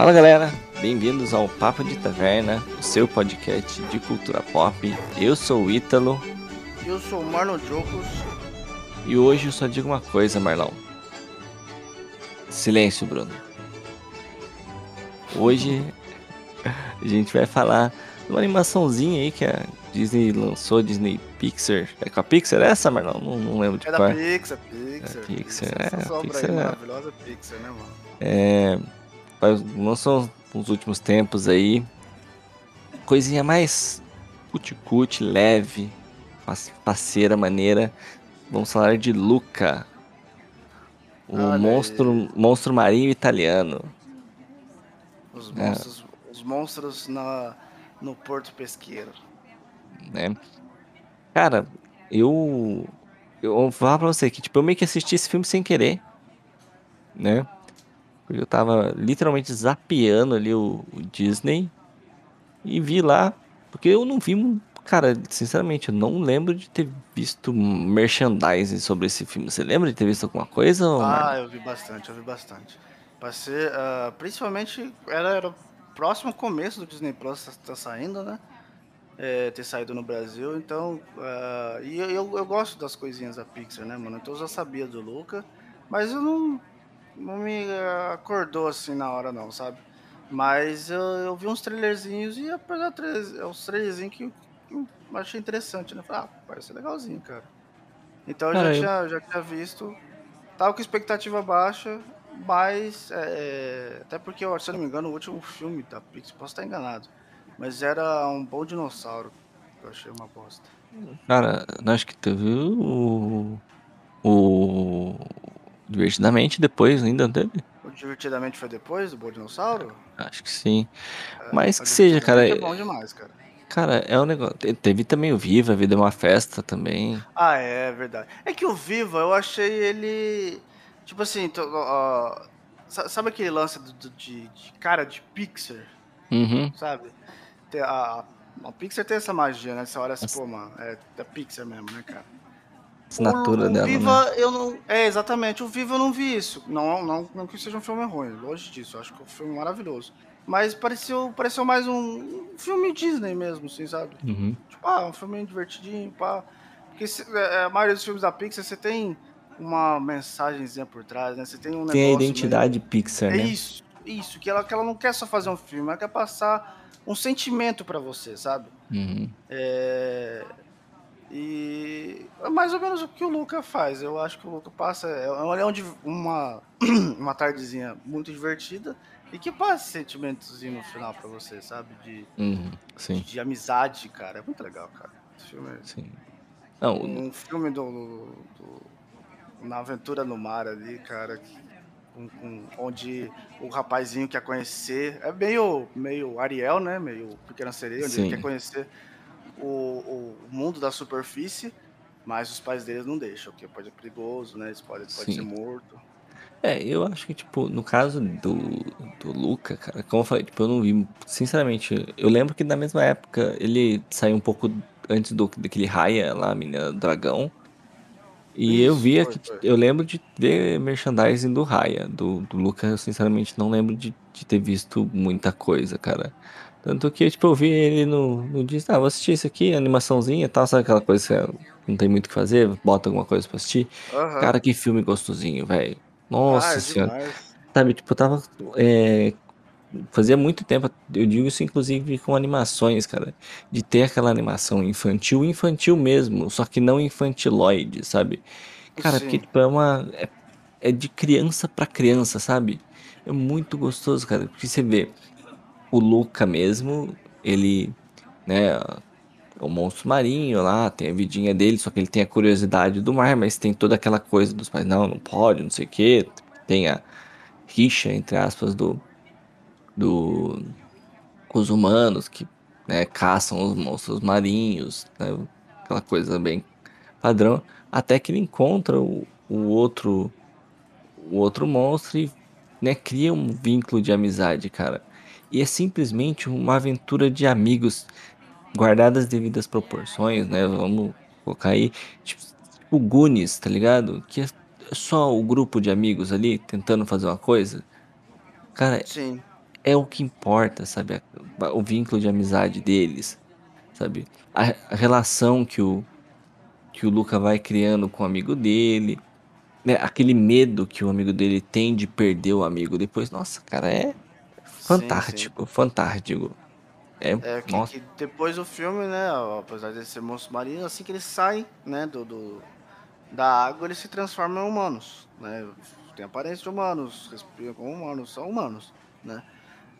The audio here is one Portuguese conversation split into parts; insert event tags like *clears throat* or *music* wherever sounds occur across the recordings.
Fala galera, bem-vindos ao Papo de Taverna, o seu podcast de cultura pop. Eu sou o Ítalo Eu sou o Marlon Jocos. e hoje eu só digo uma coisa, Marlão. Silêncio, Bruno. Hoje *laughs* a gente vai falar de uma animaçãozinha aí que a Disney lançou, Disney Pixar. É com a Pixar essa, Marlão? Não, não lembro de É da qual. Pixar, Pixar. É Pixar, Essa é, Pixar aí, é- maravilhosa Pixar, né, mano? É, lançou nos últimos tempos aí. Coisinha mais cuticute, leve, parceira, maneira. Vamos falar de Luca. O Olha aí. monstro, monstro marinho italiano. Os É. monstros, os monstros na, no Porto Pesqueiro. né? Cara, eu. Eu vou falar pra você que, tipo, eu meio que assisti esse filme sem querer, né? Porque eu tava literalmente zapeando ali o, o Disney e vi lá, porque eu não vi. Cara, sinceramente, eu não lembro de ter visto merchandising sobre esse filme. Você lembra de ter visto alguma coisa? Ah, eu vi bastante, eu vi bastante. Passei, ah, principalmente, era, era próximo começo do Disney Plus tá, tá saindo, né? É, ter saído no Brasil, então. ah, e eu, eu gosto das coisinhas da Pixar, né, mano? Então eu já sabia do Luca, mas eu não, não me acordou assim na hora, não, sabe? Mas eu, eu vi uns trailerzinhos e apesar trailers- é trailerzinhos que eu achei interessante, né? Falei, ah, parece legalzinho, cara. Então eu já, tinha, já tinha visto. Tava com expectativa baixa, mas. é, até porque, se eu não me engano, o último filme da Pixar, posso estar enganado. Mas era um bom dinossauro. Eu achei uma bosta. Cara, acho que teve o. O. Divertidamente depois ainda teve? O Divertidamente foi depois do Bom Dinossauro? Acho que sim. É, Mas que seja, cara. Divertidamente É bom demais, cara. Cara, é um negócio. te- Teve também o Viva, a Vida é uma Festa também. Ah, é verdade. É que o Viva, eu achei ele. Tipo assim, to- sabe aquele lance do- do- de, de cara de Pixar? Uhum. sabe? Tem a, a Pixar tem essa magia, né? Você olha assim, pô, mano, é da Pixar mesmo, né, cara? Assinatura o, o dela, Viva, né? eu não. É, exatamente, o Viva eu não vi isso. Não, não, não que seja um filme ruim, longe disso, acho que é um filme maravilhoso. Mas pareceu, pareceu mais um, filme Disney mesmo, assim, sabe? Uhum. Tipo, ah, um filme divertidinho, pá. Porque se- é, a maioria dos filmes da Pixar você tem uma mensagenzinha por trás, né? Você tem um Tem a negócio identidade Pixar, É né? isso, isso, que ela, que ela não quer só fazer um filme, ela quer passar um sentimento pra você, sabe? Uhum. É, E é mais ou menos o que o Luca faz. Eu acho que o Luca passa. É um leão de uma, *clears throat* uma tardezinha muito divertida e que passa sentimentozinho no final pra você, sabe? De, Uhum. Sim, de amizade, cara. É muito legal, cara. Esse filme é sim. Não, o- um filme do, do- Na Aventura no Mar ali, cara. que- com- com- onde o rapazinho quer conhecer. É meio, meio Ariel, né? Meio Pequena Sereia, onde Sim. ele quer conhecer o, o mundo da superfície, mas os pais deles não deixam, porque pode ser perigoso, né? Eles podem, pode ser morto. É, eu acho que, tipo, no caso do, do Luca, cara, como eu falei, tipo, eu não vi, sinceramente, eu lembro que na mesma época ele saiu um pouco antes do, daquele Raya lá, a menina dragão. E eu Isso, via foi, que, foi. eu lembro de ver merchandising do Raya, do, do Luca, eu sinceramente não lembro de, de ter visto muita coisa, cara. Tanto que, tipo, eu vi ele no, no Disney, ah, vou assistir isso aqui, animaçãozinha e tal, sabe aquela coisa que não tem muito o que fazer, bota alguma coisa pra assistir. Aham. Cara, que filme gostosinho, velho. ah, Nossa é senhora. demais. Sabe, tipo, eu tava. é, fazia muito tempo, eu digo isso inclusive com animações, cara. De ter aquela animação infantil, infantil mesmo, só que não infantiloide, sabe? Cara, porque, Sim. tipo, é uma. É, é de criança pra criança, sabe? É muito gostoso, cara. Porque você vê, o Luca mesmo, ele, né, é monstro marinho lá, tem a vidinha dele, só que ele tem a curiosidade do mar, mas tem toda aquela coisa dos pais, não, não pode, não sei o quê. Tem a rixa, entre aspas, do, do os humanos que né, caçam os monstros marinhos, né, aquela coisa bem padrão, até que ele encontra o, o outro o outro monstro e né, cria um vínculo de amizade, cara. E é simplesmente uma aventura de amigos guardadas as devidas proporções, né? Vamos colocar aí, tipo, o Goonies, tá ligado? Que é só o grupo de amigos ali tentando fazer uma coisa. Cara, Sim. é o que importa, sabe? O vínculo de amizade deles, sabe? A, a relação que o, que o Luca vai criando com o amigo dele, né? Aquele medo que o amigo dele tem de perder o amigo depois. Nossa, cara, é fantástico, sim, sim. fantástico. É, é que, que, depois do filme, né, apesar de ser monstro marinho, assim que eles saem, né, do, do, da água, eles se transformam em humanos, né? Tem aparência de humanos, respiram como humanos, são humanos, né?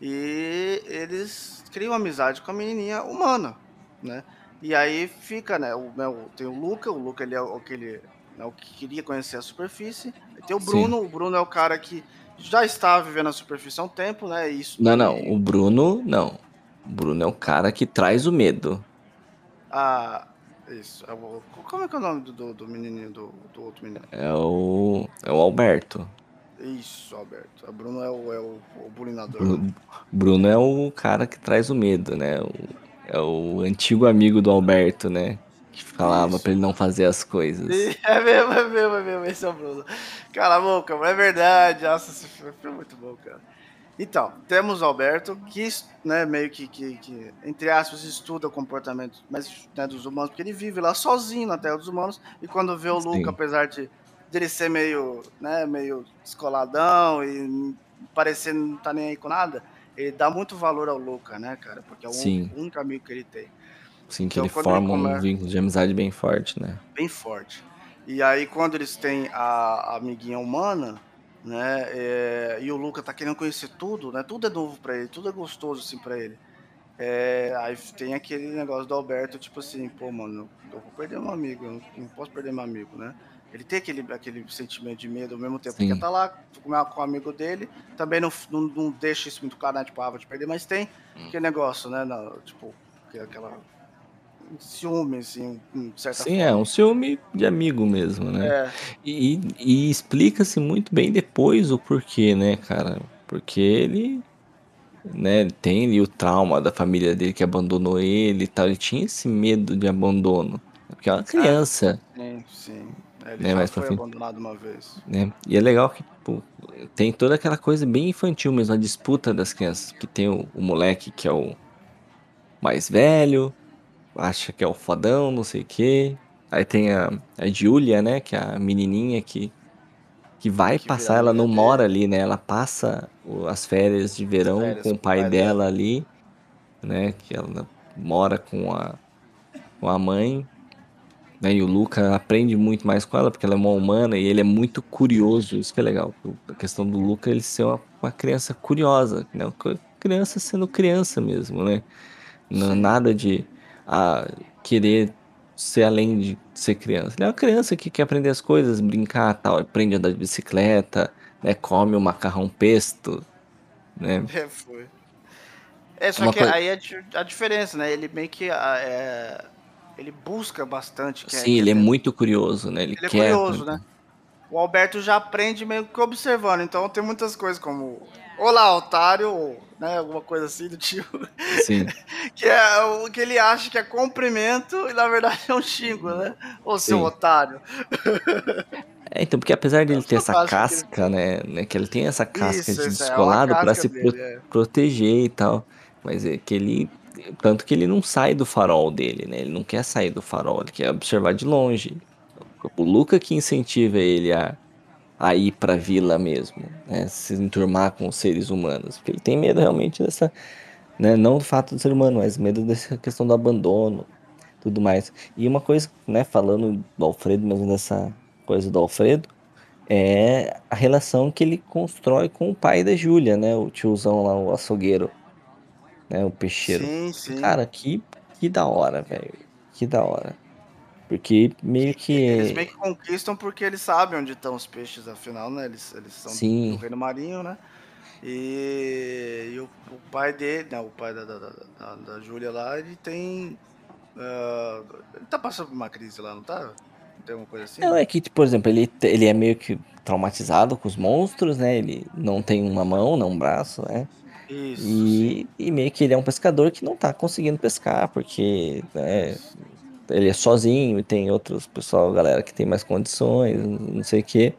E eles criam amizade com a menininha humana, né? E aí fica, né, o, né, tem o Luca, o Luca ele é o que ele é o que queria conhecer a superfície. Tem o Bruno, Sim. o Bruno é o cara que já está vivendo a superfície há um tempo, né? Isso. Não, não, o Bruno não. O Bruno é o cara que traz o medo. Ah, isso. É o, como é que é o nome do, do, do menininho, do, do, outro menino? É o. É o Alberto. Isso, Alberto. O Bruno é o, é o, o bulinador. Bruno, Bruno é o cara que traz o medo, né? O, é o antigo amigo do Alberto, né? Que falava Isso. pra ele não fazer as coisas. *laughs* É mesmo, é mesmo, é mesmo. Esse é o Bruno. Cala a boca, é verdade. Nossa, esse filme é muito bom, cara. Então, temos o Alberto, que né, meio que, que, que, entre aspas, estuda o comportamento mas, né, dos humanos, porque ele vive lá sozinho na Terra dos Humanos, e quando vê o Sim. Luca, apesar de dele ser meio, né, meio descoladão e parecer não tá nem aí com nada, ele dá muito valor ao Luca, né, cara? Porque é o Sim. único amigo que ele tem. Sim, que então, ele forma ele um vínculo de amizade bem forte, né? Bem forte. E aí, quando eles têm a, a amiguinha humana, né? É, e o Luca tá querendo conhecer tudo, né? Tudo é novo para ele, tudo é gostoso assim para ele. É, aí tem aquele negócio do Alberto, tipo assim, pô, mano, eu vou perder meu amigo, eu não posso perder meu amigo, né? Ele tem aquele, aquele sentimento de medo ao mesmo tempo, Sim. porque tá lá com, o amigo dele, também não, não, não, deixa isso muito claro, né? Tipo, ah, vou te perder, mas tem hum. aquele negócio, né? Tipo, aquela ciúme, assim, certa Sim, é, forma. é, um ciúme de amigo mesmo, né? É. E, e explica-se muito bem depois o porquê, né, cara? Porque ele, né, tem ali o trauma da família dele que abandonou ele e tal, ele tinha esse medo de abandono, porque é uma criança. Ah, sim, sim. É, ele né, já foi abandonado uma vez. Né? E é legal que pô, tem toda aquela coisa bem infantil mesmo, a disputa das crianças, que tem o, o moleque que é o mais velho, acha que é o fodão, não sei o quê. Aí tem a, a Julia, né? Que é a menininha que, que vai que passar, ela não mora ali, né? Ela passa as férias de verão férias com o pai, dela, dela ali, né? Que ela mora com a, com a mãe. Né, e o Luca aprende muito mais com ela, porque ela é uma humana e ele é muito curioso. Isso que é legal. A questão do Luca ele ser uma, uma criança curiosa, né? Criança sendo criança mesmo, né? Não, nada de a querer ser além de ser criança. Ele é uma criança que quer aprender as coisas, brincar tal, aprende a andar de bicicleta, né, come o macarrão pesto, né? *laughs* É, foi. É, só Uma que coisa... aí é a diferença, né? Ele meio que é, ele busca bastante. Sim, ele é muito curioso, né? Ele, ele é quer... é curioso, né? O Alberto já aprende meio que observando, então tem muitas coisas como Olá, otário, né? Alguma coisa assim do tipo. Sim. *laughs* que é o que ele acha que é cumprimento e na verdade é um xingo, né? Ô seu Sim. otário. É, então, porque apesar de ele ter essa casca, ele... né, né? Que ele tem essa casca isso, de é descolado é para se dele, pro é. proteger e tal. Mas é que ele. Tanto que ele não sai do farol dele, né? Ele não quer sair do farol, ele quer observar de longe. O Luca que incentiva ele a a ir para a vila mesmo, né? se enturmar com os seres humanos, porque ele tem medo realmente dessa, né? não do fato do ser humano, mas medo dessa questão do abandono, tudo mais. E uma coisa, né, falando do Alfredo, mesmo dessa coisa do Alfredo, é a relação que ele constrói com o pai da Júlia, né, o tiozão lá, o açougueiro, né, o peixeiro. Sim, sim. Cara, que, que da hora, velho, que da hora. Porque meio que. Eles meio que conquistam porque eles sabem onde estão os peixes, afinal, né? Eles, eles são Sim. do reino marinho, né? E, e o, o, pai dele, né, o pai da, da, da, da Júlia lá, ele tem. Uh, ele tá passando por uma crise lá, não tá? Tem alguma coisa assim? Não, é que, por exemplo, ele, ele é meio que traumatizado com os monstros, né? Ele não tem uma mão, não um braço, né? Isso. E, e, meio que ele é um pescador que não tá conseguindo pescar, porque né, ele é sozinho e tem outros pessoal, galera que tem mais condições, não sei o quê.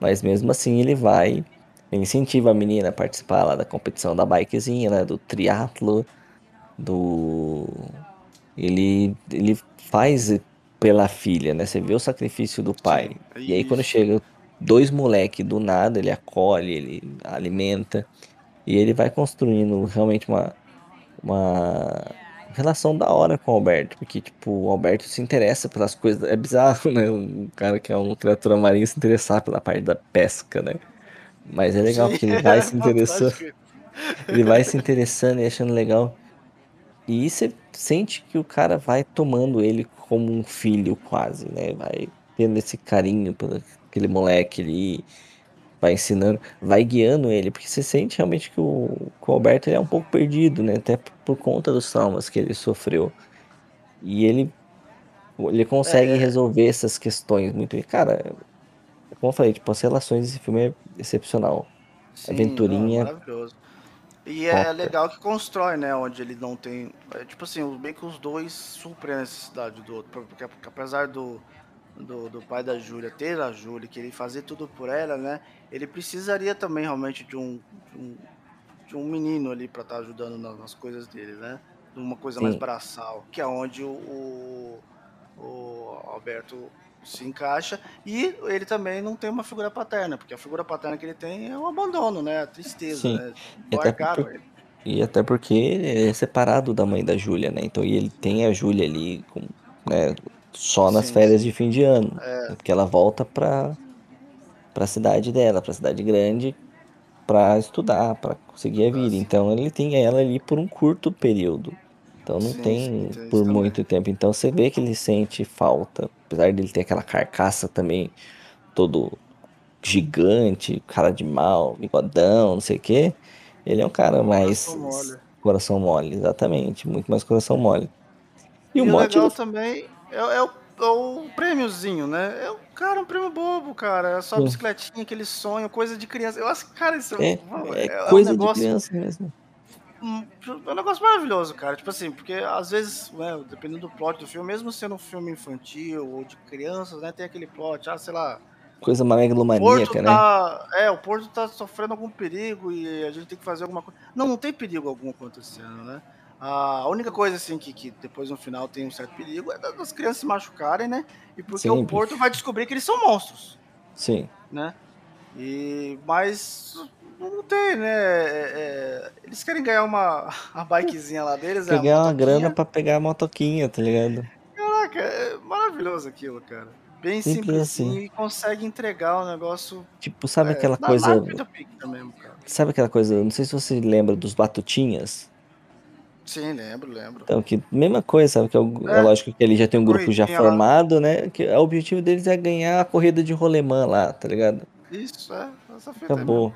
Mas mesmo assim ele vai Ele incentiva a menina a participar lá da competição da bikezinha, né? Do triatlo, do... Ele, ele faz pela filha, né? Você vê o sacrifício do pai. Sim, E aí quando chega dois moleque do nada, ele acolhe, ele alimenta. E ele vai construindo realmente uma, uma relação da hora com o Alberto. Porque, tipo, o Alberto se interessa pelas coisas. É bizarro, né? Um cara que é uma criatura marinha se interessar pela parte da pesca, né? Mas é legal porque ele vai *laughs* se interessando. Ele vai se interessando e achando legal. E você sente que o cara vai tomando ele como um filho, quase, né? Vai tendo esse carinho por aquele moleque ali, vai ensinando, vai guiando ele, porque você sente realmente que o, que o Alberto é um pouco perdido, né? Até por, conta dos traumas que ele sofreu. E ele, ele consegue É, resolver essas questões muito bem. Cara, como eu falei, tipo, as relações desse filme é excepcional. sim, não, é Aventurinha, maravilhoso. E é foca. legal que constrói, né? Onde ele não tem. É, tipo assim, bem que os dois suprem a necessidade do outro. Porque, porque apesar do, do, do pai da Júlia ter a Júlia, querer fazer tudo por ela, né? Ele precisaria também realmente de um, de um, de um menino ali pra estar ajudando nas, nas coisas dele, né? De uma coisa mais Sim, braçal, que é onde o, o, o Alberto se encaixa. E ele também não tem uma figura paterna, porque a figura paterna que ele tem é o abandono, né? A tristeza, sim. né? E Largaram ele. E até porque ele é separado da mãe da Júlia, né? Então e ele tem a Júlia ali com, né, só nas Sim, férias sim. de fim de ano, É, porque ela volta pra, pra cidade dela, pra cidade grande, pra estudar, pra conseguir a vida. assim, Então ele tem ela ali por um curto período. Então não sim, tem por também. muito tempo. Então você vê que ele sente falta, apesar dele ter aquela carcaça também todo gigante, cara de mal, bigodão, não sei o quê. Ele é um cara Coração mais mole. coração mole, exatamente, muito mais coração mole. E o E o do legal também é, é o, é o prêmiozinho, né? É o cara, um prêmio bobo, cara. É só a bicicletinha, aquele sonho, coisa de criança. Eu acho que, cara, isso é, é, é é um coisa de negócio. criança mesmo. hum, É um negócio maravilhoso, cara. Tipo assim, porque às vezes, né, dependendo do plot do filme, mesmo sendo um filme infantil ou de crianças, né, tem aquele plot, ah, sei lá, Coisa megalomaníaca, né? tá. É, o Porto tá sofrendo algum perigo e a gente tem que fazer alguma coisa. Não, não tem perigo algum acontecendo, né? A única coisa, assim, que, que depois no final tem um certo perigo é das crianças se machucarem, né? E porque o. Porto vai descobrir que eles são monstros, Sim. né? E, mas não tem, né? É, é, eles querem ganhar uma *laughs* a bikezinha lá deles, é Pegar uma grana pra pegar a motoquinha, tá ligado? Caraca, é maravilhoso aquilo, cara. Bem Simples assim. simplesinho e consegue entregar o negócio Tipo, sabe é, aquela coisa. mesmo. Sabe aquela coisa. Não sei se você lembra dos Batutinhas. Sim, lembro, lembro. Então, que mesma coisa, sabe? Que é, o- é É, lógico que ele já tem um grupo já corridinha lá. formado, né? Que o objetivo deles é ganhar a corrida de rolemã lá, tá ligado? Isso, é, essa fita mesmo. Acabou.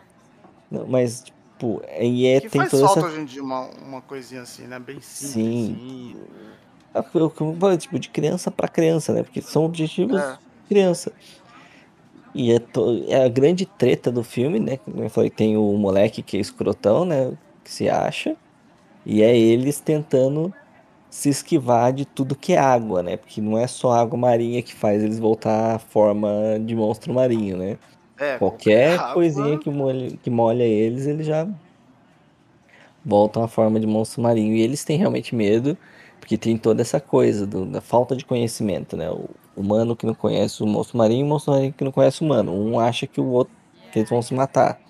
Não, mas, tipo, e é, Que tem faz toda falta essa. hoje em dia uma, uma coisinha assim, né? Bem Sim. simplesinha. É tipo, de criança pra criança, né? Porque são objetivos É, de criança. E é, to- é a grande treta do filme, né? Como eu falei, tem o moleque que é escrotão, né? Que se acha. E é eles tentando se esquivar de tudo que é água, né? Porque não é só água marinha que faz eles voltar à forma de monstro marinho, né? é, qualquer Qualquer coisinha água. que molha, que molha eles, eles já voltam à forma de monstro marinho. E eles têm realmente medo, porque tem toda essa coisa do- da falta de conhecimento, né? O humano que não conhece o monstro marinho e o monstro marinho que não conhece o humano. Um acha que o outro que eles vão se matar,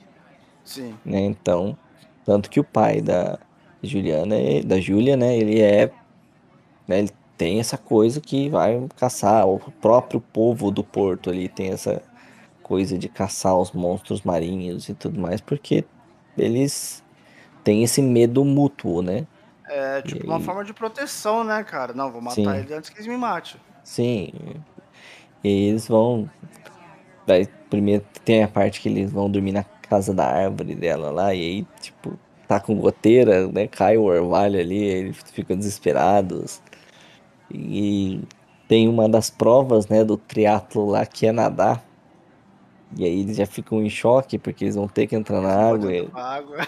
Sim. né? Então, tanto que o pai da Juliana, da Júlia, né? Ele é, né, ele tem essa coisa que vai caçar o próprio povo do Porto ali tem essa coisa de caçar os monstros marinhos e tudo mais, porque eles têm esse medo mútuo, né? É tipo uma forma de proteção, né, cara? Não, vou matar sim, ele antes que eles me matem. sim. E eles vão. Daí, primeiro tem a parte que eles vão dormir na casa da árvore dela lá, e aí, tipo, tá com goteira, né? Cai o orvalho ali, eles ficam desesperados. E tem uma das provas, né, do triatlo lá que é nadar. E aí eles já ficam em choque porque eles vão ter que entrar na água. E, água.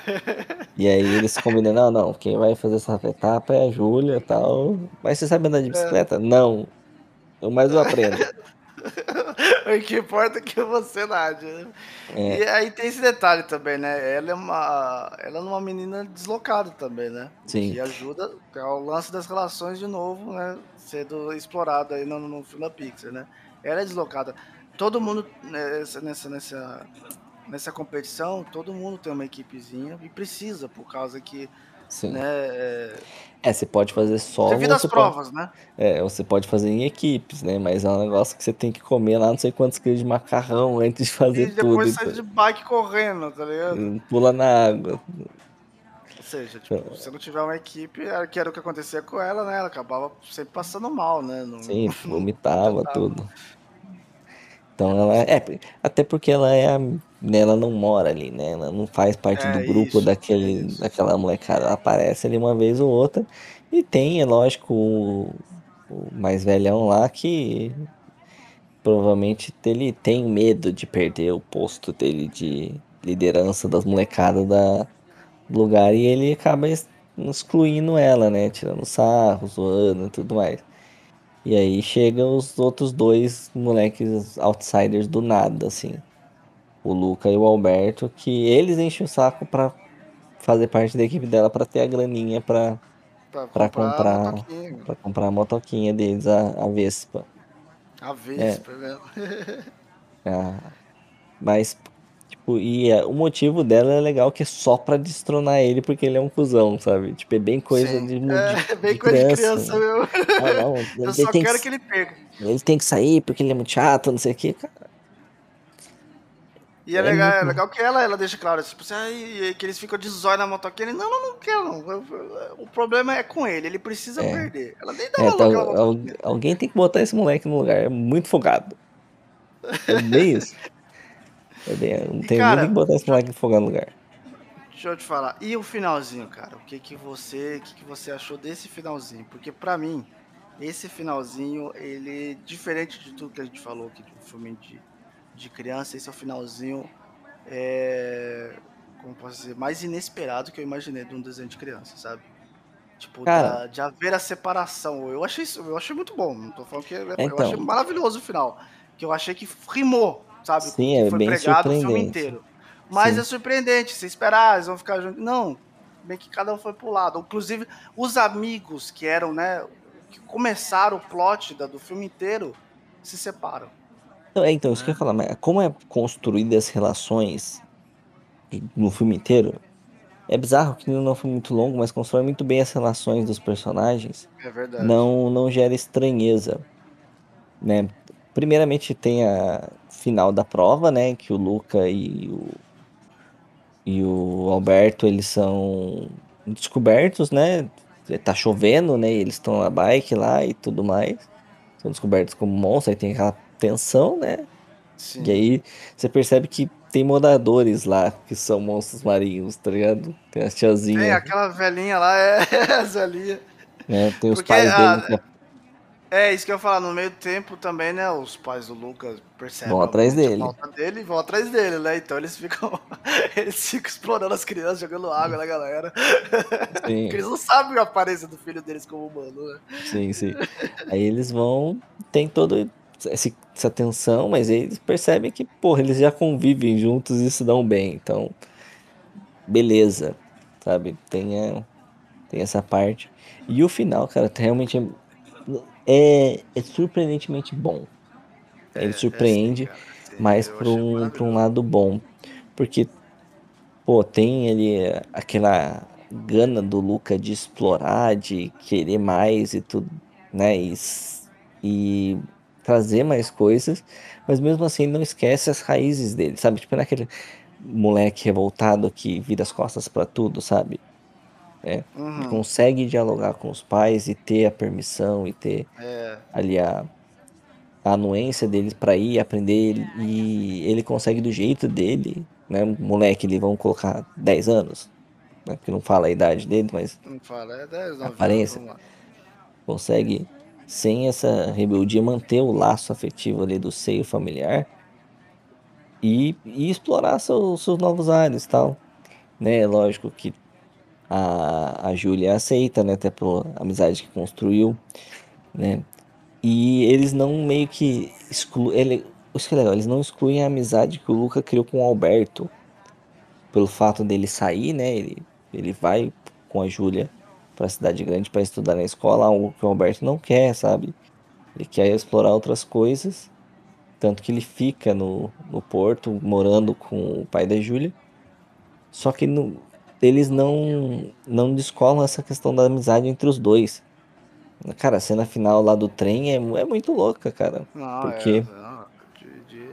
e aí eles combinam, não, não, quem vai fazer essa etapa é a Júlia e tal. Mas você sabe andar de É. bicicleta? Não. Mas eu aprendo. *laughs* *laughs* o que importa é que você nade. Né? É. E aí tem esse detalhe também, né? Ela é uma, ela é uma menina deslocada também, né? Sim. Que ajuda ao lance das relações de novo, né? Sendo explorado aí no, no filme da Pixar, né? Ela é deslocada. Todo mundo nessa, nessa, nessa, nessa competição, todo mundo tem uma equipezinha e precisa, por causa que Sim. né, é, É, você pode fazer solo. devido às você pode- provas, né? É, você pode fazer em equipes, né? Mas é um negócio que você tem que comer lá não sei quantos quilos de macarrão *laughs* antes de fazer E depois tudo. sai de bike correndo, tá ligado? então, Pula na água. Ou seja, tipo, se não tiver uma equipe, que era o que acontecia com ela, né? Ela acabava sempre passando mal, né? Não- Sim, vomitava Tava. tudo. Então ela é. Até porque ela é. a- né, Ela não mora ali, né? Ela não faz parte É, do grupo isso, daquele, isso. daquela molecada. Ela aparece ali uma vez ou outra. E tem, é lógico, o, o mais velhão lá que provavelmente ele tem medo de perder o posto dele de liderança das molecadas da, do lugar e ele acaba excluindo ela, né? Tirando sarro, zoando e tudo mais. E aí chegam os outros dois moleques outsiders do nada, assim. O Luca e o Alberto, que eles enchem o saco pra fazer parte da equipe dela pra ter a graninha pra, Pra pra comprar, pra comprar a motoquinha deles, a, a Vespa. A Vespa, né? *laughs* Ah, mas, tipo, e é, o motivo dela é legal que é só pra destronar ele porque ele é um cuzão, sabe? Tipo, é bem coisa Sim. de, de, É, bem de coisa de criança. criança mesmo. Ah, não, *laughs* Eu só quero que, que ele perca. ele tem que sair porque ele é muito chato, não sei o que. Cara, E é, É legal, é legal que ela, ela deixa claro, tipo assim, "Ai", que eles ficam de zóio na motoquinha. Ele, não, não, não quero, não. O problema é com ele, ele precisa É. perder. Ela nem dá É, tá, al- alguém tem que botar esse moleque no lugar, é muito folgado. É bem isso. É bem, *laughs* não tem cara, nem que botar esse moleque folgado no lugar. Deixa eu te falar. E o finalzinho, cara? O que que você, o que que você achou desse finalzinho? Porque pra mim, esse finalzinho, ele diferente de tudo que a gente falou aqui um filme de, de criança, esse é o finalzinho é, como posso dizer, mais inesperado que eu imaginei de um desenho de criança, sabe? Tipo, da- de haver a separação. Eu achei isso, eu achei muito bom. Não tô falando que eu Então. achei maravilhoso o final, que eu achei que rimou, sabe? Sim, que é foi bem pregado o filme inteiro. Mas Sim. é surpreendente, você esperar, eles vão ficar juntos. Não, bem que cada um foi pro lado. Inclusive, os amigos que eram, né, que começaram o plot da- do filme inteiro, se separam. Então, é, então, isso que eu ia falar, mas como é construída as relações no filme inteiro, é bizarro que não é um filme muito longo, mas constrói muito bem as relações dos personagens. É verdade. não não gera estranheza, né? Primeiramente tem a final da prova, né, que o Luca e o e o Alberto, eles são descobertos, né? Tá chovendo, né? e Eles estão na bike lá e tudo mais. São descobertos como monstros, aí tem aquela tensão, né? Sim. E aí você percebe que tem moradores lá que são monstros marinhos, tá ligado? Tem as Tem tiazinhas, aquela velhinha lá, é *laughs* as velhinhas. né? Tem os Porque pais a- dele que É, isso que eu ia falar, no meio do tempo também, né, os pais do Lucas percebem Vão atrás dele. a falta dele e vão atrás dele, né, então eles ficam, *laughs* eles ficam explorando as crianças, jogando água na galera, Sim. *laughs* porque eles não sabem a aparência do filho deles como humano, né. Sim, sim. Aí eles vão, tem esse- essa tensão, mas eles percebem que, porra, eles já convivem juntos e se dão bem. Então, beleza, sabe? Tem, a- tem essa parte. E o final, cara, realmente é, é, é surpreendentemente bom. Ele É, surpreende, é mas para um, pra um lado bom. Porque, pô, tem ali aquela gana do Luca de explorar, de querer mais e tudo, né? E, e trazer mais coisas, mas mesmo assim ele não esquece as raízes dele, sabe? Tipo, naquele moleque revoltado que vira as costas pra tudo, sabe? Ele Uhum, consegue dialogar com os pais e ter a permissão e ter é, ali a, a anuência deles pra ir aprender e ele consegue do jeito dele, né? Moleque, eles vão colocar 10 anos, né? Porque não fala a idade dele, mas não fala, é 10, 9 Aparência. consegue, sem essa rebeldia, manter o laço afetivo ali do seio familiar e, e explorar seus, seus novos ares tal. Né? Lógico que a, a Júlia aceita, né? Até pela amizade que construiu, né? E eles não meio que excluem. Ele, isso que é legal, eles não excluem a amizade que o Luca criou com o Alberto. Pelo fato dele sair, né? Ele, ele vai com a Júlia pra cidade grande para estudar na escola, algo que o Alberto não quer, sabe? Ele quer explorar outras coisas. Tanto que ele fica no, no porto, morando com o pai da Júlia. Só que no, eles não, não descolam essa questão da amizade entre os dois. Cara, a cena final lá do trem é, é muito louca, cara. Não, porque, é. Não, de, de...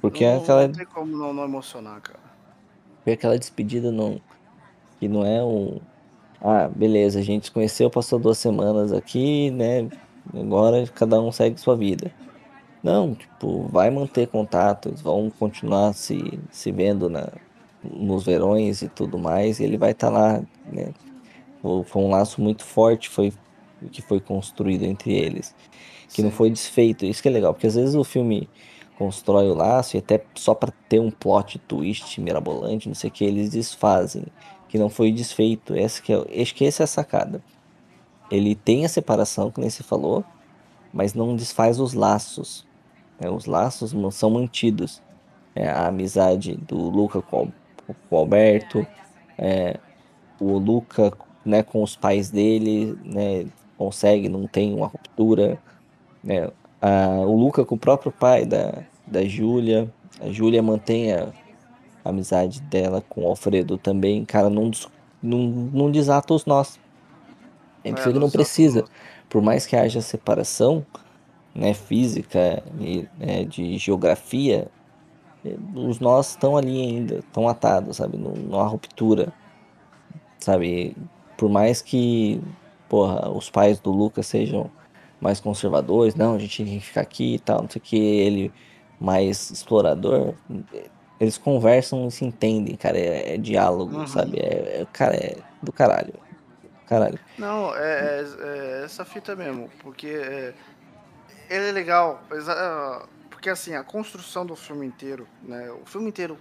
porque não, aquela, não tem como não, não emocionar, cara. porque aquela despedida não, que não é um. Ah, beleza, a gente se conheceu, passou duas semanas aqui, né? Agora cada um segue sua vida. Não, tipo, vai manter contato, eles vão continuar se, se vendo na, nos verões e tudo mais, e ele vai estar lá, né? Foi um laço muito forte, foi que foi construído entre eles, que não Sim. foi desfeito. Isso que é legal, porque às vezes o filme constrói o laço e até só para ter um plot twist mirabolante, não sei o que, eles desfazem, que não foi desfeito. Essa que é, acho que essa é a sacada. Ele tem a separação, que nem você falou, mas não desfaz os laços. né? Os laços não são mantidos. É, a amizade do Luca com o Alberto, é, o Luca né, com os pais dele, né, consegue, não tem uma ruptura. né? A- o Luca com o próprio pai da, da Júlia, a Júlia mantém a amizade dela com o Alfredo também, cara, não, não, não desata os nós. É É, que não precisa. Por mais que haja separação, né, física e né, de geografia, eh, os nós estão ali ainda, estão atados, sabe? Não, não há ruptura, sabe? Por mais que, porra, os pais do Lucas sejam mais conservadores, não, a gente tem que ficar aqui e tal, não sei o que, ele mais explorador, eles conversam e se entendem, cara, é, é diálogo, Uhum. sabe? É, é- cara, é do caralho, caralho. Não, é, é- é essa fita mesmo, porque é, ele é legal, porque assim, a construção do filme inteiro, né, o filme inteiro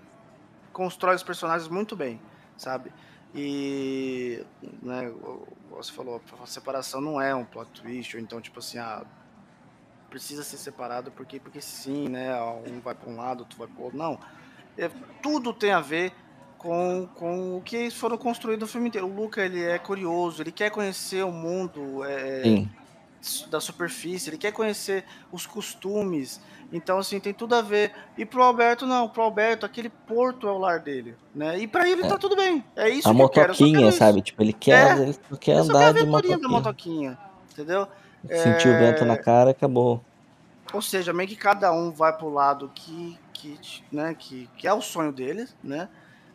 constrói os personagens muito bem, sabe? E, né, o- você falou, a separação não é um plot twist, ou então, tipo assim, ah, precisa ser separado porque, porque sim, né, um vai para um lado, outro vai para outro, não. É, tudo tem a ver com, com o que eles foram construídos no filme inteiro. O Luca, ele é curioso, ele quer conhecer o mundo é, da superfície, ele quer conhecer os costumes. Então, assim, tem tudo a ver. E pro Alberto, não. Pro Alberto, aquele porto é o lar dele, né? E pra ele É. tá tudo bem. É isso a que quero. Quero motoquinha, isso. sabe? Tipo, ele quer, É, ele quer quero andar de aventurinha da motoquinha. motoquinha, entendeu? Sentir o vento na É, cara, acabou. Ou seja, meio que cada um vai pro lado que, que, né, que, que é o sonho deles, né?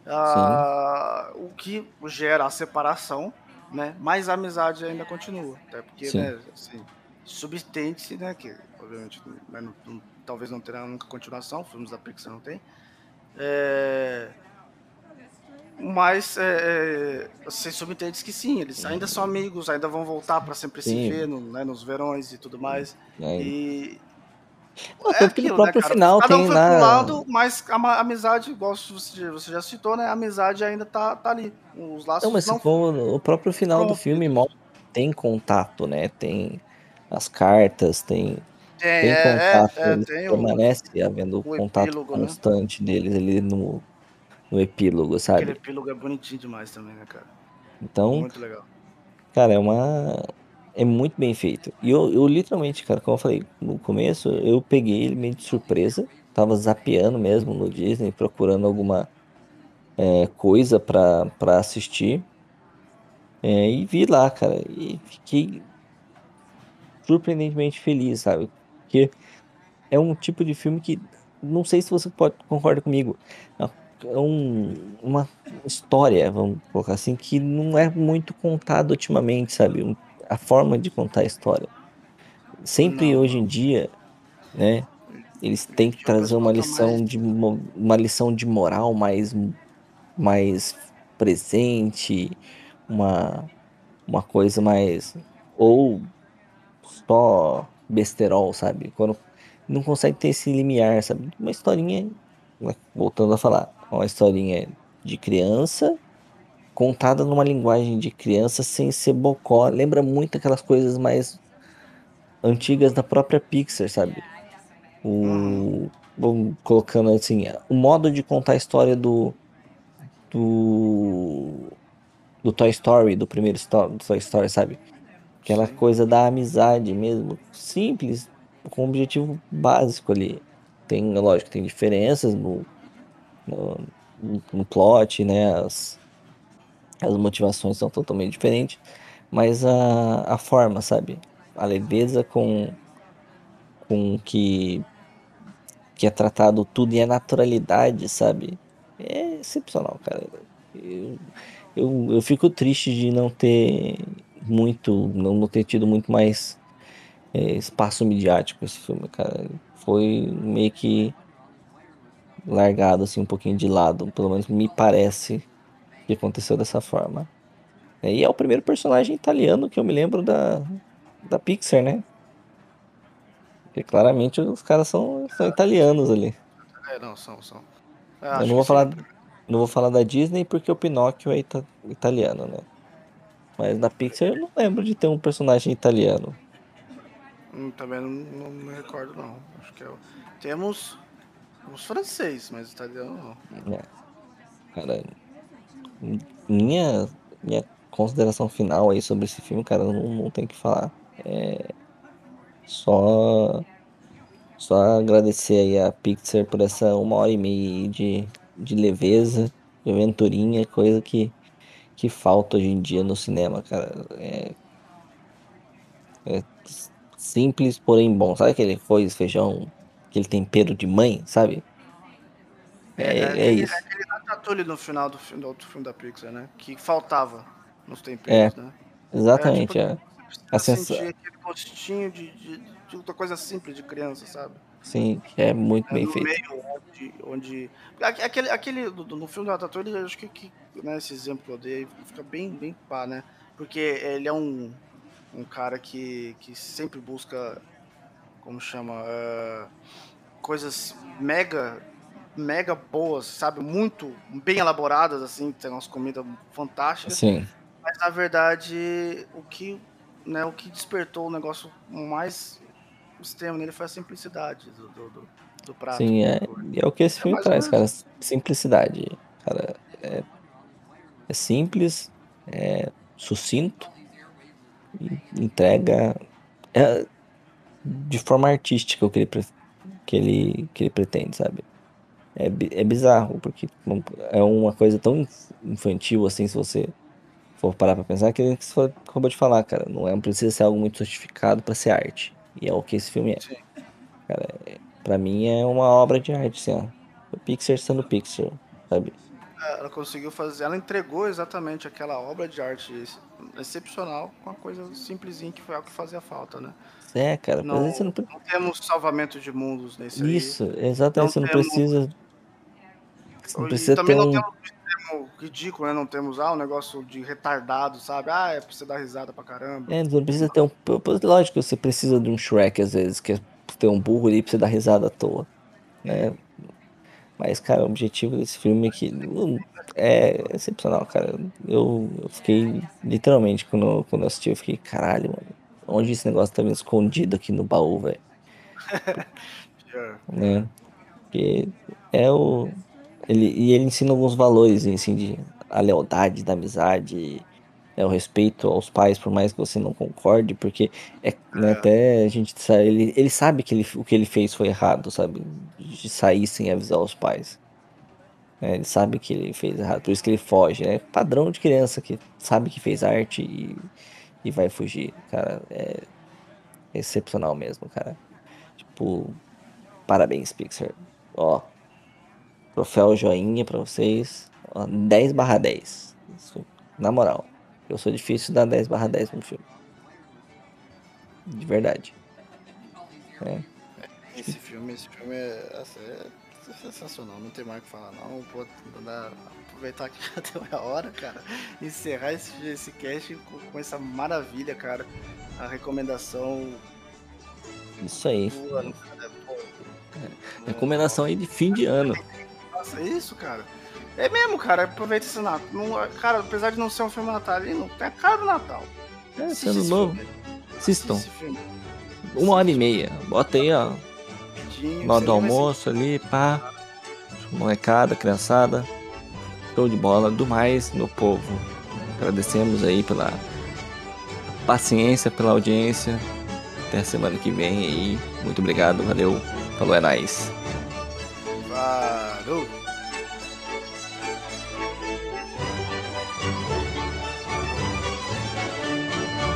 Ah, o que gera a separação, né? Mas a amizade ainda continua. Até porque, sim. né, assim, subtende-se, né? Que obviamente né, não- não- talvez não terá nunca continuação, filmes da Pixar não tem. É, mas é, é, você subentende que sim, eles ainda são amigos, ainda vão voltar para sempre se Sim. ver no- né, nos verões e tudo mais. É. E Não, é tanto que no né, próprio cara? final Cada um tem foi pro lado, mas a amizade, igual você você já citou, né? A amizade ainda tá, tá ali. Os laços Não, mas não for o próprio final foram do filme mostra tem contato, né? Tem as cartas, tem, Tem, tem é, contato, é, é, tem o, permanece havendo o contato epílogo, né? constante deles ali no, no epílogo, Aquele sabe? epílogo é bonitinho demais também, né, cara? Então, Muito legal. cara, é uma. É muito bem feito. E eu, eu literalmente, cara, como eu falei no começo, eu peguei ele meio de surpresa. Tava zapeando mesmo no Disney, procurando alguma é, coisa pra assistir. É, e vi lá, cara. E fiquei surpreendentemente feliz, sabe? Porque é um tipo de filme que não sei se você pode concorda comigo. É um, uma história, vamos colocar assim, que não é muito contada ultimamente, sabe? Um- a forma de contar a história. Sempre hoje em dia, né? Eles têm que trazer uma lição de uma lição de moral mais mais presente, uma uma coisa mais ou só besterol, sabe? Quando não consegue ter esse limiar, sabe? Uma historinha, né, voltando a falar, uma historinha de criança contada numa linguagem de criança sem ser bocó. Lembra muito aquelas coisas mais antigas da própria Pixar, sabe? O vamos colocando assim, o modo de contar a história do do do Toy Story, do primeiro do Toy Story, sabe? Aquela coisa da amizade mesmo, simples, com um objetivo básico ali. Tem, lógico, tem diferenças no, no, no plot, né? As, as motivações são totalmente diferentes, mas a, a forma, sabe? A leveza com, com que, que é tratado tudo e a naturalidade, sabe? É excepcional, cara. Eu, eu, eu fico triste de não ter muito, não, ter tido muito mais é, espaço midiático esse filme, cara. Foi meio que largado assim um pouquinho de lado, pelo menos me parece que aconteceu dessa forma. É, e é o primeiro personagem italiano que eu me lembro da, da Pixar, né? Porque claramente os caras são, são italianos ali. É, não, são, são. Eu, eu não vou falar, não vou falar da Disney porque o Pinóquio é ita italiano, né? Mas na Pixar eu não lembro de ter um personagem italiano. Hum, também não, não, me recordo, não. Acho que é o... Temos os franceses, mas italiano não. É. Cara, minha, minha consideração final aí sobre esse filme, cara, não, não tem que falar. É só só agradecer aí a Pixar por essa uma hora e meia de, de leveza, de aventurinha, coisa que, que falta hoje em dia no cinema, cara. É, é simples, porém bom. Sabe aquele arroz, feijão, aquele tempero de mãe, sabe? É, é, é aquele, isso. Ratatouille no final do, filme, do outro filme da Pixar, né? Que faltava nos temperos, é, né? Exatamente, é. Tipo, é. A sensação... aquele gostinho de, de, de, coisa simples de criança, sabe? Sim, é muito é, bem no feito. meio onde... onde... Aquele, aquele no filme do Ratatouille, acho que, que né, esse exemplo que eu dei fica bem, bem pá, né? Porque ele é um, um cara que, que sempre busca, como chama, uh, coisas mega mega boas, sabe? Muito bem elaboradas, assim, tem umas comidas fantásticas. Sim. Mas na verdade, o que, né, o que despertou o negócio mais extremo nele foi a simplicidade do, do, do, do prato. Sim, é, é o que esse é filme traz, cara. Simplicidade. Cara, é, é simples, é sucinto, entrega é, de forma artística o que ele, que ele, que ele pretende, sabe? É, é bizarro, porque é uma coisa tão infantil assim, se você for parar pra pensar, que você acabou de falar, cara. Não, é, não precisa ser algo muito justificado para ser arte. E é o que esse filme é. Sim. Cara, é, pra mim é uma obra de arte, assim, ó. O Pixar sendo Pixar, sabe? Ela conseguiu fazer, ela entregou exatamente aquela obra de arte excepcional com uma coisa simplesinha que foi algo que fazia falta, né? É, cara, não, não... não temos salvamento de mundos nesse Isso, aí. exatamente, você não temos... precisa. Não precisa também ter não um... temos ridículo, né? Não temos ah, um negócio de retardado, sabe? Ah, é pra você dar risada pra caramba. É, não precisa ter um. Lógico, você precisa de um Shrek às vezes, que é ter um burro ali pra você dar risada à toa. Né? Mas, cara, o objetivo desse filme é que é excepcional, cara. Eu, eu fiquei, literalmente, quando, quando eu assisti, eu fiquei, caralho, mano, onde esse negócio tá vindo escondido aqui no baú, velho? *laughs* né? Porque é o. Ele, e ele ensina alguns valores, assim, de a lealdade, da amizade, é, o respeito aos pais, por mais que você não concorde, porque é, né, até a gente sabe, ele, ele sabe que ele, o que ele fez foi errado, sabe? De sair sem avisar os pais. É, ele sabe que ele fez errado, por isso que ele foge. É padrão de criança que sabe que fez arte e, e vai fugir. Cara, é excepcional mesmo, cara. Tipo, parabéns, Pixar. Ó, troféu joinha pra vocês. Ó, 10 barra 10. Isso, na moral. Eu sou difícil dar 10 barra 10 no filme. De verdade. É. Esse filme, esse filme é, assim, é sensacional, não tem mais o que falar não. Vou aproveitar que *laughs* já deu a hora, cara. Encerrar esse, esse cast com, com essa maravilha, cara. A recomendação. Isso aí. Cara, pô, é. Recomendação aí de fim de ano. Nossa, isso, cara. É mesmo, cara. Aproveita esse Natal. cara, apesar de não ser um filme natalino, tem a cara do Natal. É, sendo novo. Assistam. Uma hora e meia. Bota aí, ó. Na do almoço ali, pá. Molecada, criançada. Show de bola. Do mais, meu povo. Agradecemos aí pela paciência, pela audiência. Até semana que vem aí. Muito obrigado, valeu. Falou, é nóis. Parou.